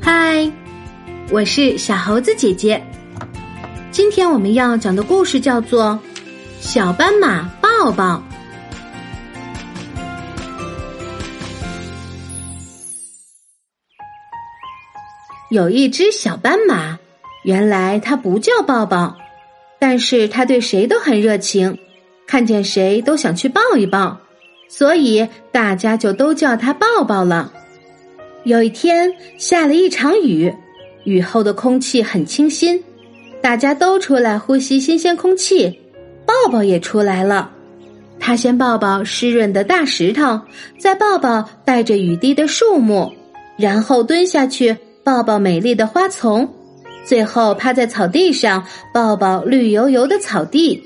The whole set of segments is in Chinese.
嗨，我是小猴子姐姐。今天我们要讲的故事叫做《小斑马抱抱》。有一只小斑马，原来它不叫抱抱，但是它对谁都很热情，看见谁都想去抱一抱，所以大家就都叫它抱抱了。有一天下了一场雨，雨后的空气很清新。大家都出来呼吸新鲜空气，抱抱也出来了。他先抱抱湿润的大石头，再抱抱带着雨滴的树木，然后蹲下去抱抱美丽的花丛，最后趴在草地上抱抱绿油油的草地。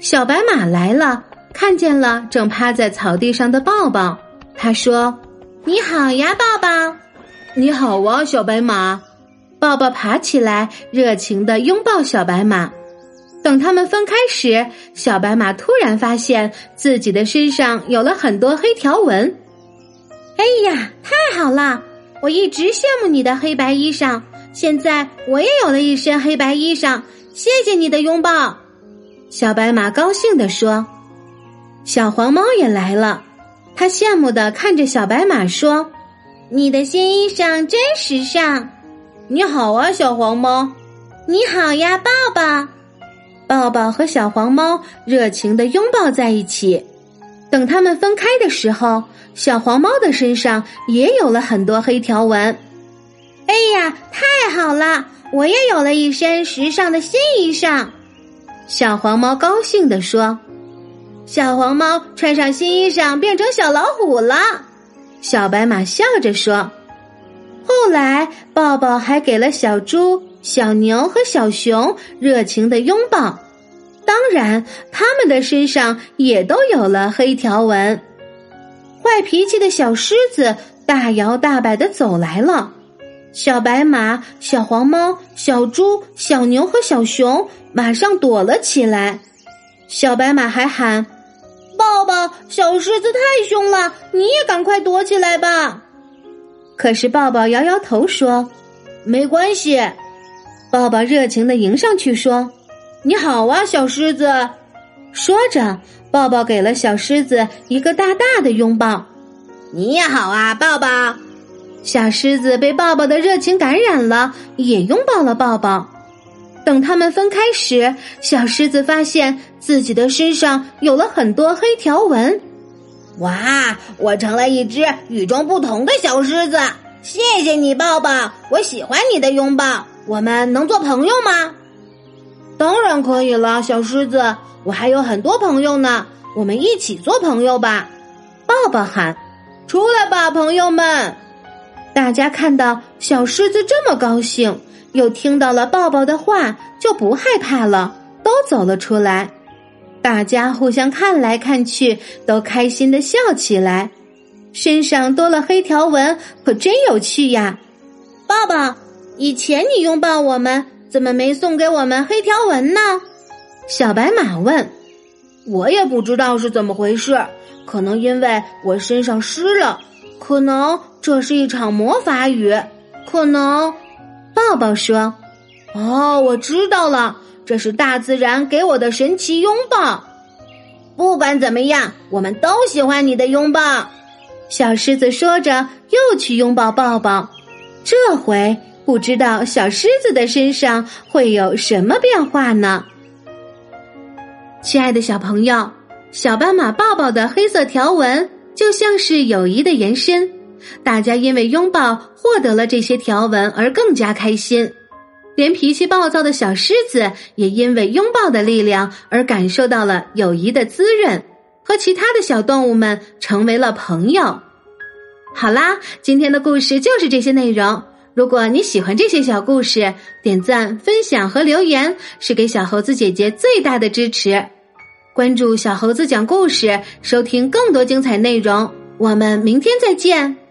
小白马来了，看见了正趴在草地上的抱抱，他说：“你好呀，抱抱。”“你好啊，小白马。”抱抱爬起来，热情的拥抱小白马。等他们分开时，小白马突然发现自己的身上有了很多黑条纹。哎呀，太好了！我一直羡慕你的黑白衣裳，现在我也有了一身黑白衣裳。谢谢你的拥抱，小白马高兴地说。小黄猫也来了，他羡慕的看着小白马说：“你的新衣裳真时尚。”你好啊，小黄猫！你好呀，抱抱！抱抱和小黄猫热情的拥抱在一起。等他们分开的时候，小黄猫的身上也有了很多黑条纹。哎呀，太好了！我也有了一身时尚的新衣裳。小黄猫高兴地说：“小黄猫穿上新衣裳，变成小老虎了。”小白马笑着说。后来，抱抱还给了小猪、小牛和小熊热情的拥抱。当然，他们的身上也都有了黑条纹。坏脾气的小狮子大摇大摆的走来了，小白马、小黄猫、小猪、小牛和小熊马上躲了起来。小白马还喊：“抱抱，小狮子太凶了，你也赶快躲起来吧。”可是抱抱摇摇头说：“没关系。”抱抱热情的迎上去说：“你好啊，小狮子。”说着，抱抱给了小狮子一个大大的拥抱。“你也好啊，抱抱。”小狮子被抱抱的热情感染了，也拥抱了抱抱。等他们分开时，小狮子发现自己的身上有了很多黑条纹。哇！我成了一只与众不同的小狮子，谢谢你，抱抱。我喜欢你的拥抱，我们能做朋友吗？当然可以了，小狮子。我还有很多朋友呢，我们一起做朋友吧。抱抱喊：“出来吧，朋友们！”大家看到小狮子这么高兴，又听到了抱抱的话，就不害怕了，都走了出来。大家互相看来看去，都开心的笑起来。身上多了黑条纹，可真有趣呀！抱抱，以前你拥抱我们，怎么没送给我们黑条纹呢？小白马问。我也不知道是怎么回事，可能因为我身上湿了，可能这是一场魔法雨，可能……抱抱说：“哦，我知道了。”这是大自然给我的神奇拥抱。不管怎么样，我们都喜欢你的拥抱。小狮子说着，又去拥抱抱抱。这回不知道小狮子的身上会有什么变化呢？亲爱的小朋友，小斑马抱抱的黑色条纹就像是友谊的延伸。大家因为拥抱获得了这些条纹而更加开心。连脾气暴躁的小狮子也因为拥抱的力量而感受到了友谊的滋润，和其他的小动物们成为了朋友。好啦，今天的故事就是这些内容。如果你喜欢这些小故事，点赞、分享和留言是给小猴子姐姐最大的支持。关注小猴子讲故事，收听更多精彩内容。我们明天再见。